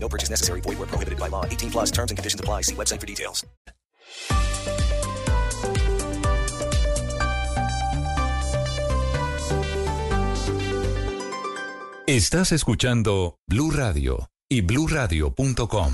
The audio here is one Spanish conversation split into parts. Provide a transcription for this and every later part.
No purchase necessary. Void where prohibited by law. 18 plus terms and conditions apply. See website for details. Estás escuchando Blue Radio y bluradio.com.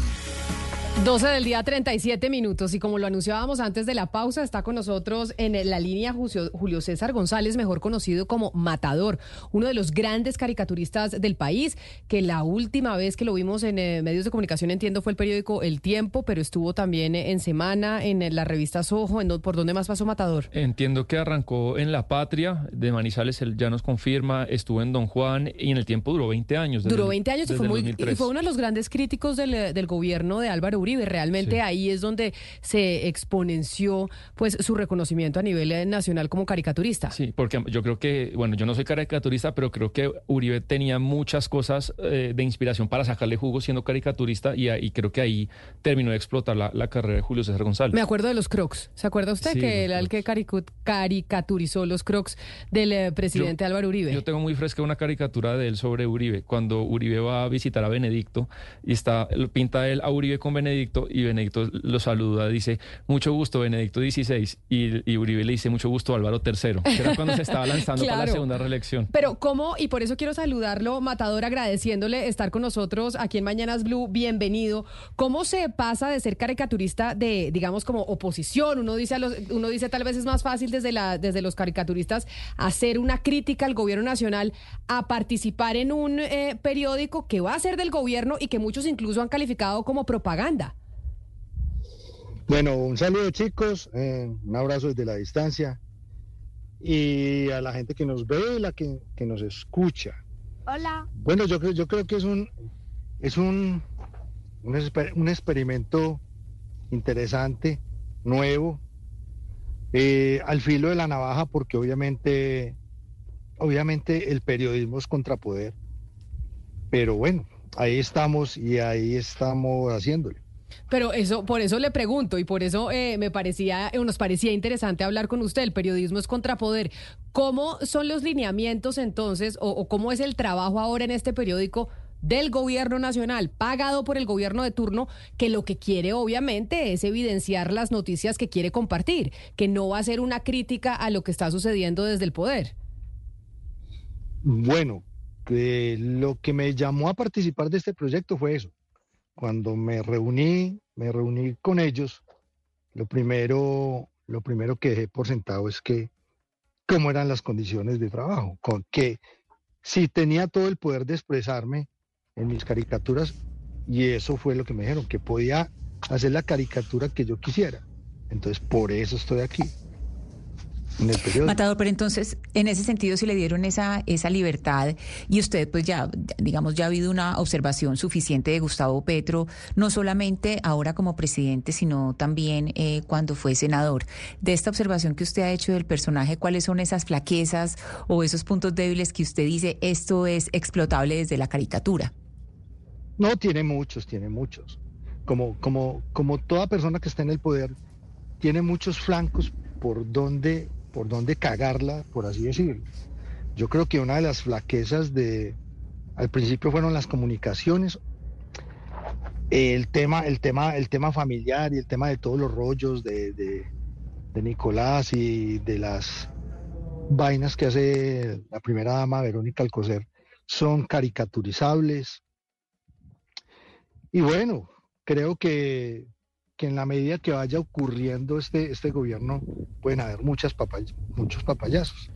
12 del día 37 minutos y como lo anunciábamos antes de la pausa, está con nosotros en la línea Julio, César González, mejor conocido como Matador, uno de los grandes caricaturistas del país, que la última vez que lo vimos en eh, medios de comunicación, entiendo, fue el periódico El Tiempo, pero estuvo también en Semana, en la revista Soho, en, ¿por dónde más pasó Matador? Entiendo que arrancó en La Patria, de Manizales, él ya nos confirma, estuvo en Don Juan y en El Tiempo duró 20 años. Duró 20 años y fue, muy, y fue uno de los grandes críticos del, del gobierno de Álvaro Uribe. Realmente ahí es donde se exponenció pues su reconocimiento a nivel eh, nacional como caricaturista. Sí, porque yo creo que, bueno, yo no soy caricaturista, pero creo que Uribe tenía muchas cosas eh, de inspiración para sacarle jugo siendo caricaturista y, y creo que ahí terminó de explotar la, carrera de Julio César González. Me acuerdo de los Crocs. ¿Se acuerda usted que era el que caricaturizó los Crocs del eh, presidente Álvaro Uribe? Yo tengo muy fresca una caricatura de él sobre Uribe, cuando Uribe va a visitar a Benedicto y está pinta él a Uribe con Benedicto y Benedicto lo saluda, dice, mucho gusto Benedicto XVI, y, Uribe le dice, mucho gusto Álvaro III, que era cuando se estaba lanzando para la segunda reelección. Pero ¿cómo? Y por eso quiero saludarlo, Matador, agradeciéndole estar con nosotros aquí en Mañanas Blue, bienvenido. ¿Cómo se pasa de ser caricaturista de, digamos, como oposición? Uno dice, a los, uno dice tal vez es más fácil desde, la, desde los caricaturistas hacer una crítica al gobierno nacional a participar en un eh, periódico que va a ser del gobierno y que muchos incluso han calificado como propaganda. Bueno, un saludo chicos, eh, un abrazo desde la distancia y a la gente que nos ve y la que, nos escucha. Hola. Bueno, yo creo, yo creo que es un es un, un, experimento interesante, nuevo, eh, al filo de la navaja, porque obviamente, obviamente el periodismo es contrapoder. Pero bueno, ahí estamos y ahí estamos haciéndole. Pero eso, por eso le pregunto y por eso eh, me parecía, eh, nos parecía interesante hablar con usted. El periodismo es contrapoder. ¿Cómo son los lineamientos entonces, o, cómo es el trabajo ahora en este periódico? del gobierno nacional, pagado por el gobierno de turno, que lo que quiere obviamente es evidenciar las noticias que quiere compartir, que no va a ser una crítica a lo que está sucediendo desde el poder. Bueno, lo que me llamó a participar de este proyecto fue eso, cuando me reuní, me reuní con ellos, lo primero, lo primero que dejé por sentado es que cómo eran las condiciones de trabajo, con que si tenía todo el poder de expresarme en mis caricaturas, y eso fue lo que me dijeron, que podía hacer la caricatura que yo quisiera. Entonces, por eso estoy aquí. Matador, pero entonces, en ese sentido, si le dieron esa, esa libertad y usted, pues ya, digamos, ya ha habido una observación suficiente de Gustavo Petro, no solamente ahora como presidente, sino también eh, cuando fue senador. De esta observación que usted ha hecho del personaje, ¿cuáles son esas flaquezas o esos puntos débiles que usted dice esto es explotable desde la caricatura? No, tiene muchos, tiene muchos. Como, como, como toda persona que está en el poder, tiene muchos flancos por donde por dónde cagarla, por así decirlo. Yo creo que una de las flaquezas de, al principio fueron las comunicaciones, el tema, el tema, el tema familiar y el tema de todos los rollos de, de, Nicolás y de las vainas que hace la primera dama Verónica Alcocer son caricaturizables. Y bueno, creo que en la medida que vaya ocurriendo este, este gobierno pueden haber muchas muchos papayazos.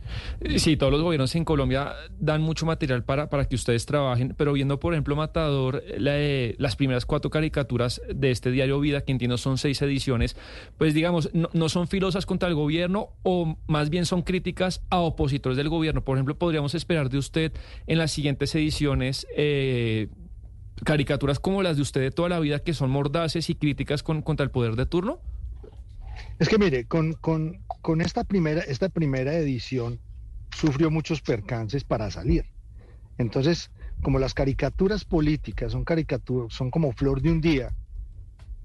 Sí, todos los gobiernos en Colombia dan mucho material para, para que ustedes trabajen, pero viendo, por ejemplo, Matador, las primeras cuatro caricaturas de este diario Vida, que entiendo son seis ediciones, pues digamos, no, son filosas contra el gobierno o más bien son críticas a opositores del gobierno. Por ejemplo, podríamos esperar de usted en las siguientes ediciones... Eh, caricaturas como las de usted de toda la vida que son mordaces y críticas contra el poder de turno? Es que mire, con, con, con esta, primera, esta primera edición sufrió muchos percances para salir. Entonces, como las caricaturas políticas son caricaturas, son como flor de un día,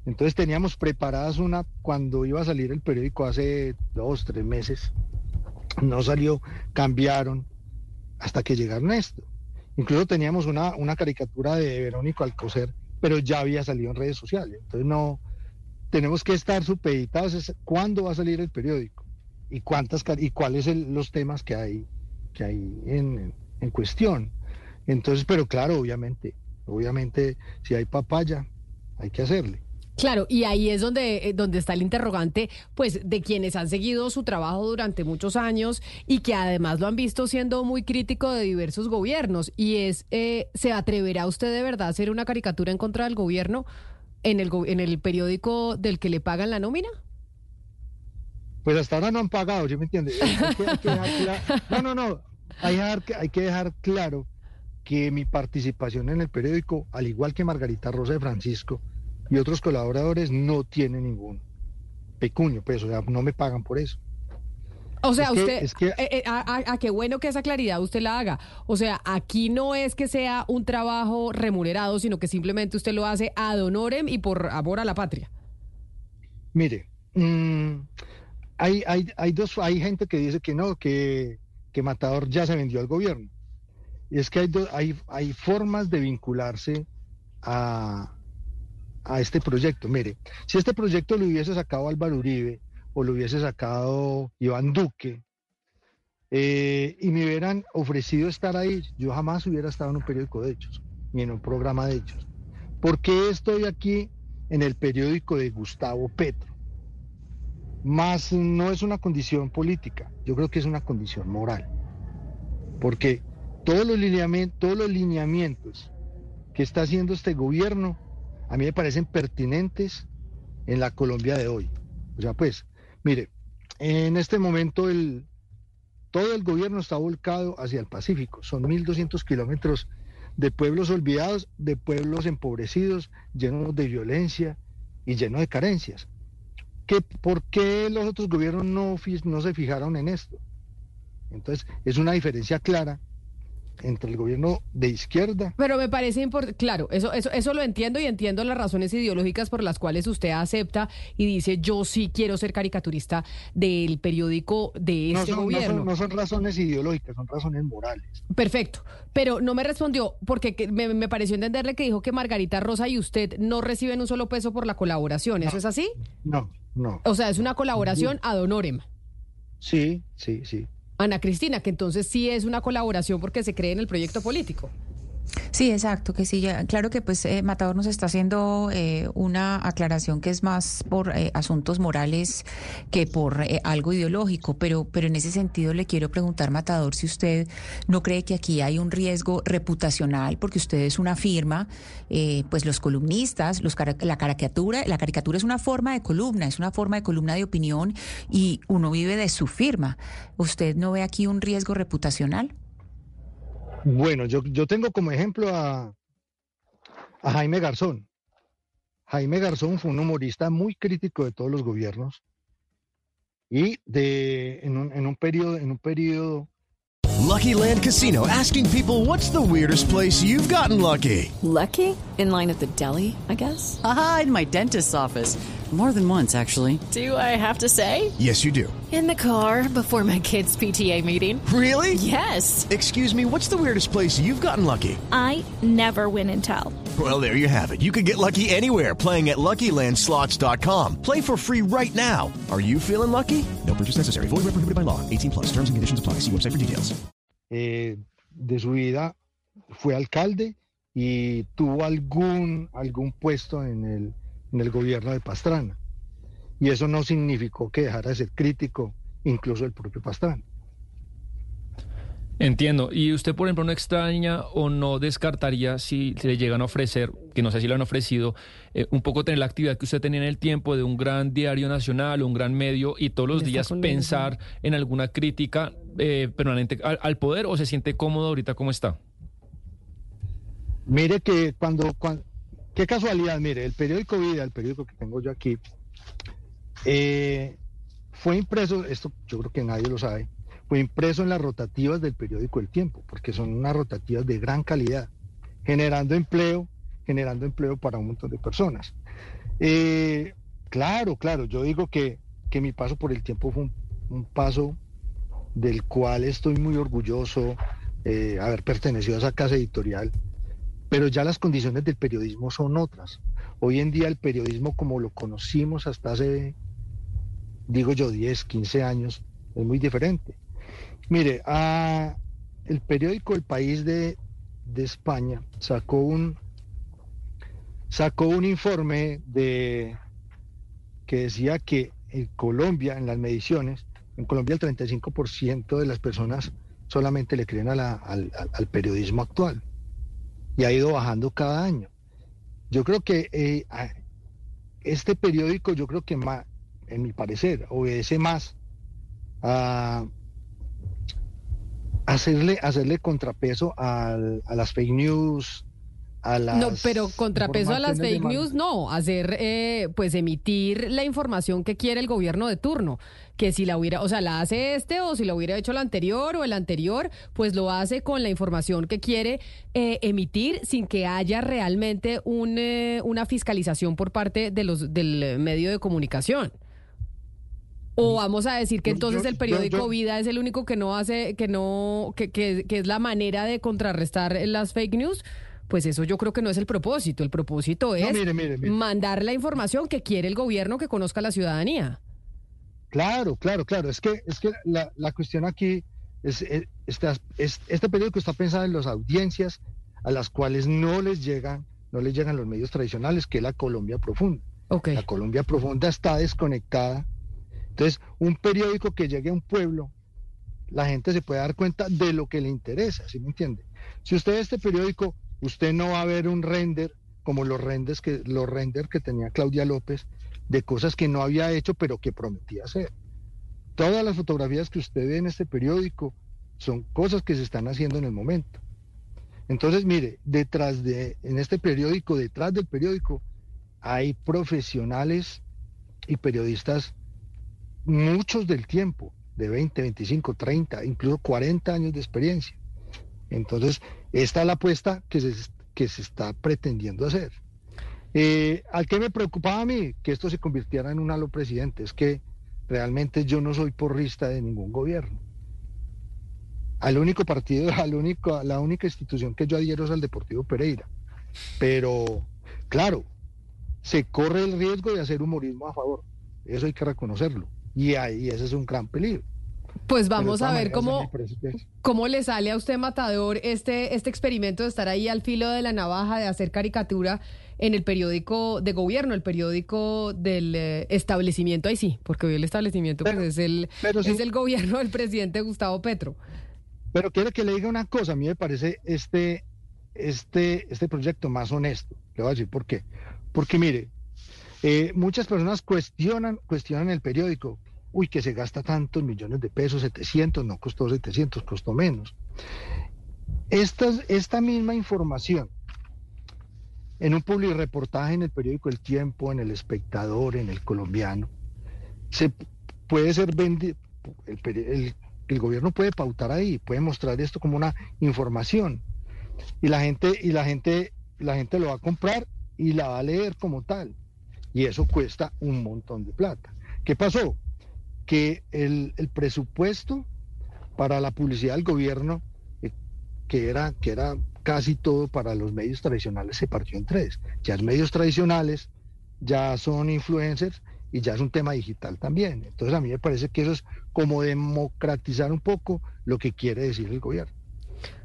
entonces teníamos preparadas una cuando iba a salir el periódico hace dos, tres meses. No salió, cambiaron hasta que llegaron esto. Incluso teníamos una, una caricatura de Verónico Alcocer, pero ya había salido en redes sociales. Entonces no tenemos que estar supeditados cuándo va a salir el periódico y cuántas y cuáles son los temas que hay que hay en, en cuestión. Entonces, pero claro, obviamente, obviamente si hay papaya, hay que hacerle. Claro, y ahí es donde, eh, donde está el interrogante, pues, de quienes han seguido su trabajo durante muchos años y que además lo han visto siendo muy crítico de diversos gobiernos. Y es, eh, ¿se atreverá usted de verdad a hacer una caricatura en contra del gobierno en el, en el periódico del que le pagan la nómina? Pues hasta ahora no han pagado, ¿sí me entiende? no, no, no. Hay, hay que dejar claro que mi participación en el periódico, al igual que Margarita Rosa de Francisco, y otros colaboradores no tienen ningún pecuño, pues, o sea, no me pagan por eso. O sea, usted, eh, eh, a, qué bueno que esa claridad usted la haga. O sea, aquí no es que sea un trabajo remunerado, sino que simplemente usted lo hace ad honorem y por amor a la patria. Mire, mm, hay, hay, hay, dos, hay gente que dice que no, que, que Matador ya se vendió al gobierno. Y es que hay, hay, hay formas de vincularse a, a este proyecto. Mire, si este proyecto lo hubiese sacado Álvaro Uribe o lo hubiese sacado Iván Duque eh, y me hubieran ofrecido estar ahí, yo jamás hubiera estado en un periódico de hechos ni en un programa de hechos. ¿Por qué estoy aquí en el periódico de Gustavo Petro? Más no es una condición política, yo creo que es una condición moral. Porque todos los lineamientos, todos los lineamientos que está haciendo este gobierno a mí me parecen pertinentes en la Colombia de hoy. O sea, pues, mire, en este momento el, todo el gobierno está volcado hacia el Pacífico. Son 1.200 kilómetros de pueblos olvidados, de pueblos empobrecidos, llenos de violencia y llenos de carencias. ¿Qué, ¿Por qué los otros gobiernos no, no se fijaron en esto? Entonces, es una diferencia clara entre el gobierno de izquierda. Pero me parece importante, claro, eso, eso, eso lo entiendo y entiendo las razones ideológicas por las cuales usted acepta y dice yo sí quiero ser caricaturista del periódico de este gobierno. No son, razones ideológicas, son razones morales. Perfecto, pero no me respondió porque me, me, pareció entenderle que dijo que Margarita Rosa y usted no reciben un solo peso por la colaboración, ¿eso es así? No, no. O sea, es una colaboración ad honorem. Sí, sí, sí. Ana Cristina, que entonces sí es una colaboración porque se cree en el proyecto político. Sí, exacto, que sí. Claro que pues eh, Matador nos está haciendo eh, una aclaración que es más por eh, asuntos morales que por algo ideológico, pero, pero en ese sentido le quiero preguntar, Matador, si usted no cree que aquí hay un riesgo reputacional, porque usted es una firma, pues los columnistas, los la caricatura, la caricatura es una forma de columna, es una forma de columna de opinión y uno vive de su firma. ¿Usted no ve aquí un riesgo reputacional? Bueno, yo, yo tengo como ejemplo a, a Jaime Garzón. Jaime Garzón fue un humorista muy crítico de todos los gobiernos y de en un, en un periodo en un periodo Lucky Land Casino asking people what's the weirdest place you've gotten lucky? Lucky? In line at the deli, I guess. Aha, in my dentist's office. More than once, actually. Do I have to say? Yes, you do. In the car before my kids' PTA meeting. Really? Yes. Excuse me, what's the weirdest place you've gotten lucky? I never win and tell. Well, there you have it. You can get lucky anywhere playing at LuckyLandSlots.com. Play for free right now. Are you feeling lucky? No purchase necessary. Void where prohibited by law. 18 plus. Terms and conditions apply. See website for details. Eh, de su vida fue alcalde y tuvo algún, algún puesto en el en el gobierno de Pastrana. Y eso no significó que dejara de ser crítico incluso el propio Pastrana. Entiendo. ¿Y usted, por ejemplo, no extraña o no descartaría si le llegan a ofrecer, que no sé si lo han ofrecido, eh, un poco tener la actividad que usted tenía en el tiempo de un gran diario nacional o un gran medio y todos los días pensar en alguna crítica eh, permanente al, poder o se siente cómodo ahorita como está? Mire que cuando, cuando Qué casualidad, mire, el periódico Vida, el periódico que tengo yo aquí, eh, fue impreso, esto yo creo que nadie lo sabe, fue impreso en las rotativas del periódico El Tiempo, porque son unas rotativas de gran calidad, generando empleo, generando empleo para un montón de personas. Eh, claro, claro, yo digo que, que, mi paso por el tiempo fue un, paso del cual estoy muy orgulloso eh, haber pertenecido a esa casa editorial, pero ya las condiciones del periodismo son otras. Hoy en día el periodismo como lo conocimos hasta hace, digo yo, 10, 15 años, es muy diferente. Mire, el periódico El País de, España sacó un, sacó un informe de, que decía que en Colombia, en las mediciones, en Colombia el 35% de las personas solamente le creen al, periodismo actual y ha ido bajando cada año. Yo creo que eh, este periódico, yo creo que más, en mi parecer, obedece más a hacerle, hacerle contrapeso a las fake news, a las no, pero contrapeso a las fake news, no, hacer, eh, pues emitir la información que quiere el gobierno de turno, que si la hubiera, o sea, la hace este o si la hubiera hecho el anterior o el anterior, pues lo hace con la información que quiere eh, emitir sin que haya realmente un, eh, una fiscalización por parte de los del medio de comunicación. O vamos a decir que entonces el periódico Vida es el único que no hace, que no, que, que, que, es la manera de contrarrestar las fake news. Pues eso yo creo que no es el propósito. El propósito es mandar la información que quiere el gobierno que conozca la ciudadanía. Claro, claro, claro. Es que, es que la, la cuestión aquí es, es, este periódico está pensado en las audiencias a las cuales no les llegan, no les llegan los medios tradicionales, que es la Colombia profunda. La Colombia profunda está desconectada entonces, un periódico que llegue a un pueblo, la gente se puede dar cuenta de lo que le interesa, ¿sí me entiende? Si usted este periódico, usted no va a ver un render como los renders que, los render que tenía Claudia López de cosas que no había hecho pero que prometía hacer. Todas las fotografías que usted ve en este periódico son cosas que se están haciendo en el momento. Entonces, mire, detrás de, en este periódico, detrás del periódico, hay profesionales y periodistas muchos del tiempo, de 20, 25, 30, incluso 40 años de experiencia. Entonces, esta es la apuesta que se, que se está pretendiendo hacer. Eh, al que me preocupaba a mí que esto se convirtiera en un halo presidente es que realmente yo no soy porrista de ningún gobierno. Al único partido, al único, la única institución que yo adhiero es al Deportivo Pereira. Pero, claro, se corre el riesgo de hacer humorismo a favor. Eso hay que reconocerlo. Y ahí ese es un gran peligro. Pues vamos a ver cómo, cómo le sale a usted, Matador, este, este experimento de estar ahí al filo de la navaja, de hacer caricatura en el periódico de gobierno, el periódico del eh, establecimiento, ahí sí, porque hoy el establecimiento pues, es, el, es el gobierno del presidente Gustavo Petro. Pero quiero que le diga una cosa, a mí me parece este, este, este proyecto más honesto. Le voy a decir por qué. Porque mire, eh, muchas personas cuestionan, cuestionan el periódico. Uy, que se gasta tantos millones de pesos, 700, no costó 700, costó menos. Esta, esta misma información en un reportaje en el periódico El Tiempo, en El Espectador, en El Colombiano, se puede ser vendido, el, el, gobierno puede pautar ahí, puede mostrar esto como una información y la gente y la gente la gente lo va a comprar y la va a leer como tal y eso cuesta un montón de plata. ¿Qué pasó? Que el, presupuesto para la publicidad del gobierno, eh, que, era, que era casi todo para los medios tradicionales, se partió en tres. Ya los medios tradicionales, ya son influencers y ya es un tema digital también. Entonces a mí me parece que eso es como democratizar un poco lo que quiere decir el gobierno.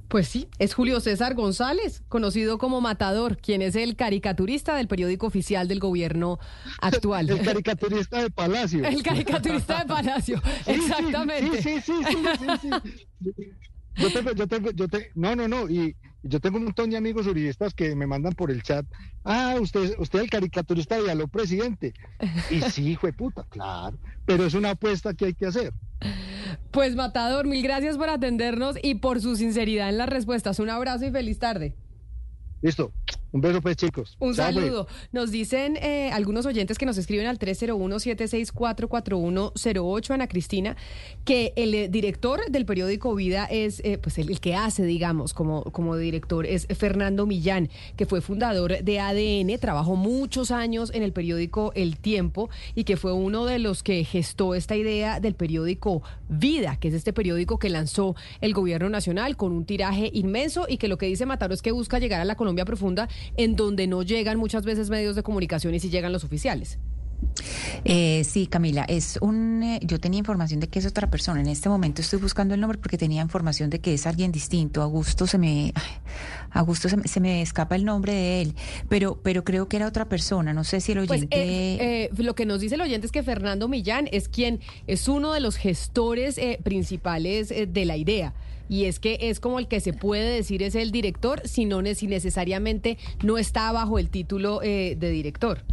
Pues sí, es Julio César González, conocido como Matador, quien es el caricaturista del periódico oficial del gobierno actual. el caricaturista de Palacio. El caricaturista de Palacio, exactamente. Sí, sí, sí, sí, Yo tengo, yo tengo, yo tengo, no, no, no, y yo tengo un montón de amigos uribistas que me mandan por el chat, ah, usted, usted el caricaturista de Aló Presidente. Y sí, hijo de puta, claro, pero es una apuesta que hay que hacer. Pues Matador, mil gracias por atendernos y por su sinceridad en las respuestas. Un abrazo y feliz tarde. Listo. Un beso, pues, chicos. Un Chao, pues. saludo. Nos dicen eh, algunos oyentes que nos escriben al 301-764-4108, Ana Cristina, que el eh, director del periódico Vida es, eh, pues, el, el que hace, digamos, como, como director, es Fernando Millán, que fue fundador de ADN, trabajó muchos años en el periódico El Tiempo y que fue uno de los que gestó esta idea del periódico Vida, que es este periódico que lanzó el gobierno nacional con un tiraje inmenso y que lo que dice Mataro es que busca llegar a la Colombia profunda en donde no llegan muchas veces medios de comunicación y sí llegan los oficiales. Eh, sí, Camila, es un. eh, yo tenía información de que es otra persona. En este momento estoy buscando el nombre porque tenía información de que es alguien distinto. Augusto se me. Augusto se me, se me escapa el nombre de él, pero, pero creo que era otra persona. No sé si el Pues oyente. eh, eh, lo que nos dice el oyente es que Fernando Millán es quien es uno de los gestores eh, principales eh, de la idea. Y es que es como el que se puede decir es el director, si no ne- si necesariamente no está bajo el título eh, de director.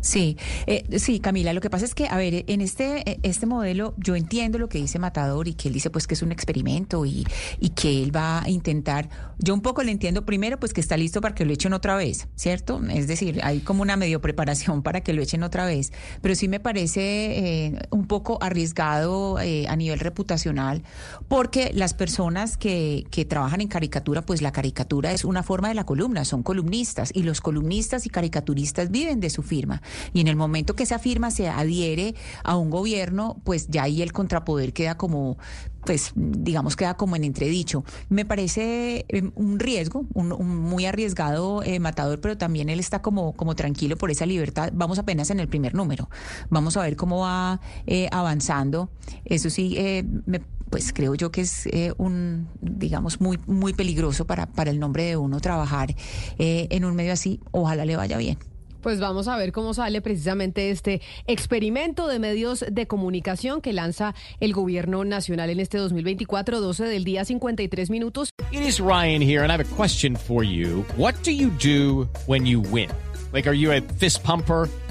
Sí, eh, sí, Camila, lo que pasa es que, a ver, en este, eh, este modelo yo entiendo lo que dice Matador y que él dice pues que es un experimento y, y que él va a intentar, yo un poco le entiendo primero pues que está listo para que lo echen otra vez, ¿cierto? Es decir, hay como una medio preparación para que lo echen otra vez, pero sí me parece eh, un poco arriesgado eh, a nivel reputacional porque las personas que, que trabajan en caricatura, pues la caricatura es una forma de la columna, son columnistas y los columnistas y caricaturistas viven de su firma. Y en el momento que esa firma se adhiere a un gobierno, pues ya ahí el contrapoder queda como, pues digamos, queda como en entredicho. Me parece eh, un riesgo, un, un muy arriesgado eh, matador, pero también él está como, como tranquilo por esa libertad. Vamos apenas en el primer número. Vamos a ver cómo va eh, avanzando. Eso sí, eh, me pues creo yo que es eh, un, digamos, muy, muy peligroso para, para el nombre de uno trabajar eh, en un medio así. Ojalá le vaya bien. Pues vamos a ver cómo sale precisamente este experimento de medios de comunicación que lanza el gobierno nacional en este 2024, 12 del día, 53 minutos. It is Ryan here, and I have a question for you. What do you do when you win? Like, are you a fist pumper?